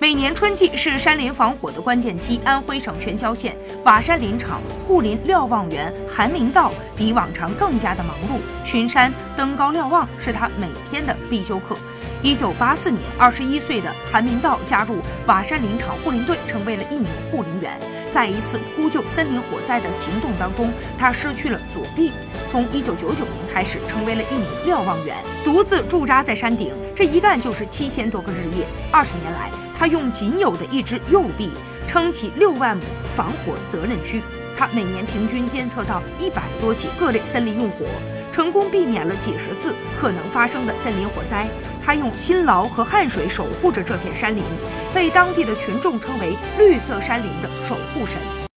每年春季是山林防火的关键期，安徽省全椒县瓦山林场护林瞭望员韩明道比往常更加的忙碌，巡山、登高瞭望是他每天的必修课。一九八四年，二十一岁的韩明道加入瓦山林场护林队，成为了一名护林员。在一次扑救森林火灾的行动当中，他失去了左臂。从一九九九年开始，成为了一名瞭望员，独自驻扎在山顶，这一干就是七千多个日夜。二十年来，他用仅有的一只右臂撑起六万亩防火责任区。他每年平均监测到一百多起各类森林用火，成功避免了几十次可能发生的森林火灾。他用辛劳和汗水守护着这片山林，被当地的群众称为“绿色山林的守护神”。